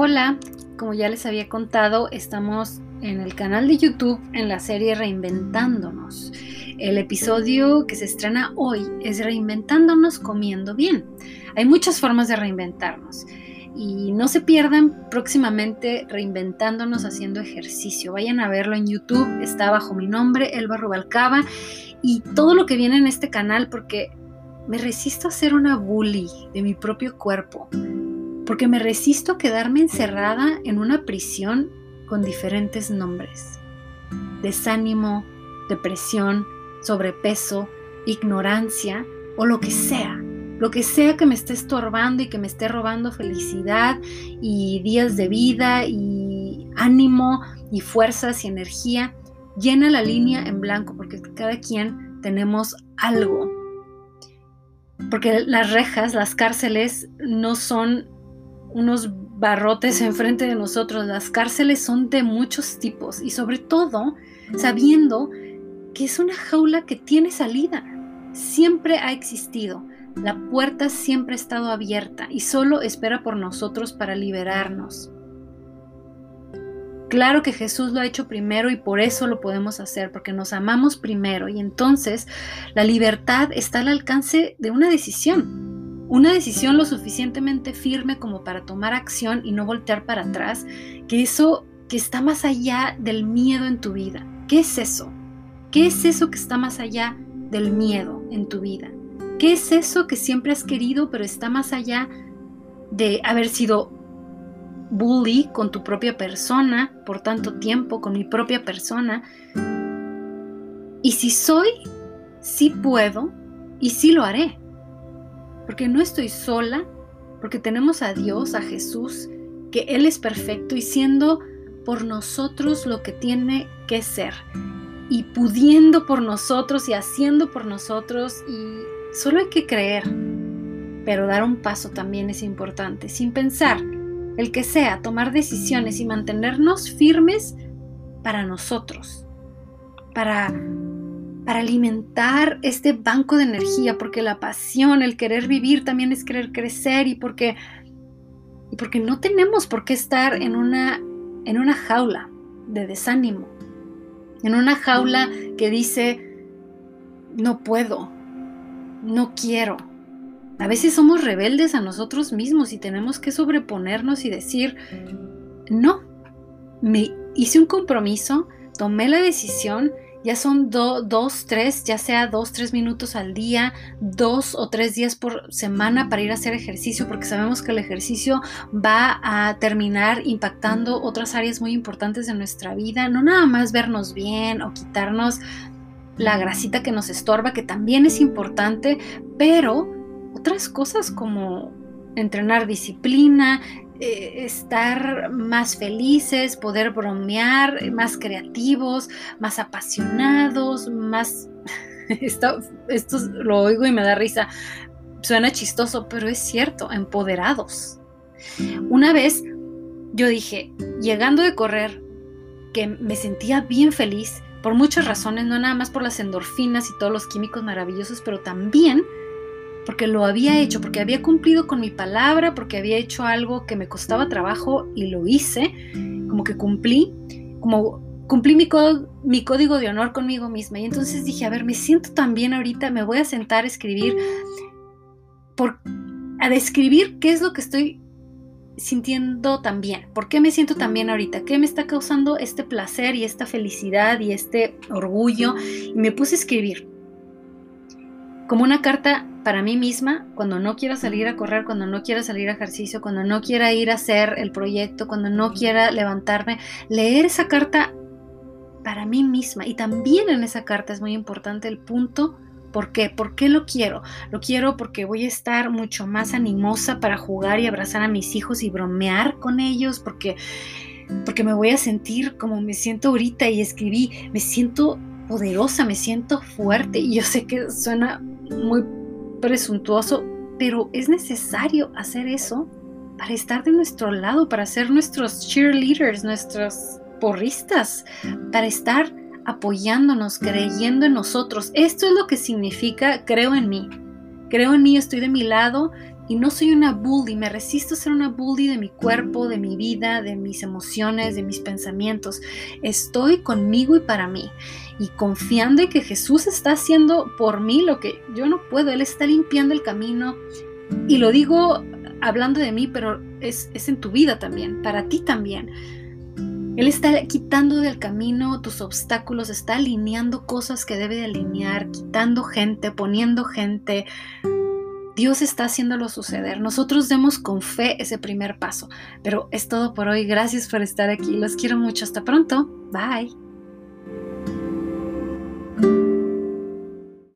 Hola, como ya les había contado, estamos en el canal de YouTube en la serie Reinventándonos. El episodio que se estrena hoy es Reinventándonos comiendo bien. Hay muchas formas de reinventarnos y no se pierdan próximamente Reinventándonos haciendo ejercicio. Vayan a verlo en YouTube, está bajo mi nombre, Elba Rubalcaba, y todo lo que viene en este canal porque me resisto a ser una bully de mi propio cuerpo porque me resisto a quedarme encerrada en una prisión con diferentes nombres. Desánimo, depresión, sobrepeso, ignorancia o lo que sea. Lo que sea que me esté estorbando y que me esté robando felicidad y días de vida y ánimo y fuerzas y energía, llena la línea en blanco porque cada quien tenemos algo. Porque las rejas, las cárceles no son unos barrotes enfrente de nosotros. Las cárceles son de muchos tipos y sobre todo sabiendo que es una jaula que tiene salida. Siempre ha existido. La puerta siempre ha estado abierta y solo espera por nosotros para liberarnos. Claro que Jesús lo ha hecho primero y por eso lo podemos hacer, porque nos amamos primero y entonces la libertad está al alcance de una decisión. Una decisión lo suficientemente firme como para tomar acción y no voltear para atrás, que eso que está más allá del miedo en tu vida. ¿Qué es eso? ¿Qué es eso que está más allá del miedo en tu vida? ¿Qué es eso que siempre has querido pero está más allá de haber sido bully con tu propia persona por tanto tiempo, con mi propia persona? Y si soy, sí puedo y sí lo haré porque no estoy sola, porque tenemos a Dios, a Jesús, que Él es perfecto y siendo por nosotros lo que tiene que ser, y pudiendo por nosotros y haciendo por nosotros, y solo hay que creer, pero dar un paso también es importante, sin pensar, el que sea, tomar decisiones y mantenernos firmes para nosotros, para para alimentar este banco de energía, porque la pasión, el querer vivir también es querer crecer y porque, porque no tenemos por qué estar en una, en una jaula de desánimo, en una jaula que dice, no puedo, no quiero. A veces somos rebeldes a nosotros mismos y tenemos que sobreponernos y decir, no, me hice un compromiso, tomé la decisión ya son dos, tres, ya sea dos, tres minutos al día, dos o tres días por semana para ir a hacer ejercicio, porque sabemos que el ejercicio va a terminar impactando otras áreas muy importantes de nuestra vida, no nada más vernos bien o quitarnos la grasita que nos estorba, que también es importante, pero otras cosas como entrenar disciplina, eh, estar más felices, poder bromear, más creativos, más apasionados, más... esto, esto lo oigo y me da risa. Suena chistoso, pero es cierto, empoderados. Una vez yo dije, llegando de correr, que me sentía bien feliz por muchas razones, no nada más por las endorfinas y todos los químicos maravillosos, pero también porque lo había hecho, porque había cumplido con mi palabra, porque había hecho algo que me costaba trabajo y lo hice, como que cumplí, como cumplí mi, mi código de honor conmigo misma. Y entonces dije, a ver, me siento tan bien ahorita, me voy a sentar a escribir, por, a describir qué es lo que estoy sintiendo tan bien, por qué me siento tan bien ahorita, qué me está causando este placer y esta felicidad y este orgullo. Y me puse a escribir como una carta para mí misma, cuando no quiera salir a correr, cuando no quiera salir a ejercicio, cuando no quiera ir a hacer el proyecto, cuando no quiera levantarme, leer esa carta para mí misma. Y también en esa carta es muy importante el punto ¿Por qué? ¿Por qué lo quiero? Lo quiero porque voy a estar mucho más animosa para jugar y abrazar a mis hijos y bromear con ellos, porque, porque me voy a sentir como me siento ahorita y escribí, me siento poderosa, me siento fuerte y yo sé que suena muy presuntuoso, pero es necesario hacer eso para estar de nuestro lado, para ser nuestros cheerleaders, nuestros porristas, para estar apoyándonos, creyendo en nosotros. Esto es lo que significa creo en mí. Creo en mí, estoy de mi lado y no soy una bully, me resisto a ser una bully de mi cuerpo, de mi vida, de mis emociones, de mis pensamientos. Estoy conmigo y para mí y confiando en que Jesús está haciendo por mí lo que yo no puedo. Él está limpiando el camino y lo digo hablando de mí, pero es, es en tu vida también, para ti también. Él está quitando del camino tus obstáculos, está alineando cosas que debe de alinear, quitando gente, poniendo gente. Dios está haciéndolo suceder. Nosotros demos con fe ese primer paso. Pero es todo por hoy. Gracias por estar aquí. Los quiero mucho. Hasta pronto. Bye.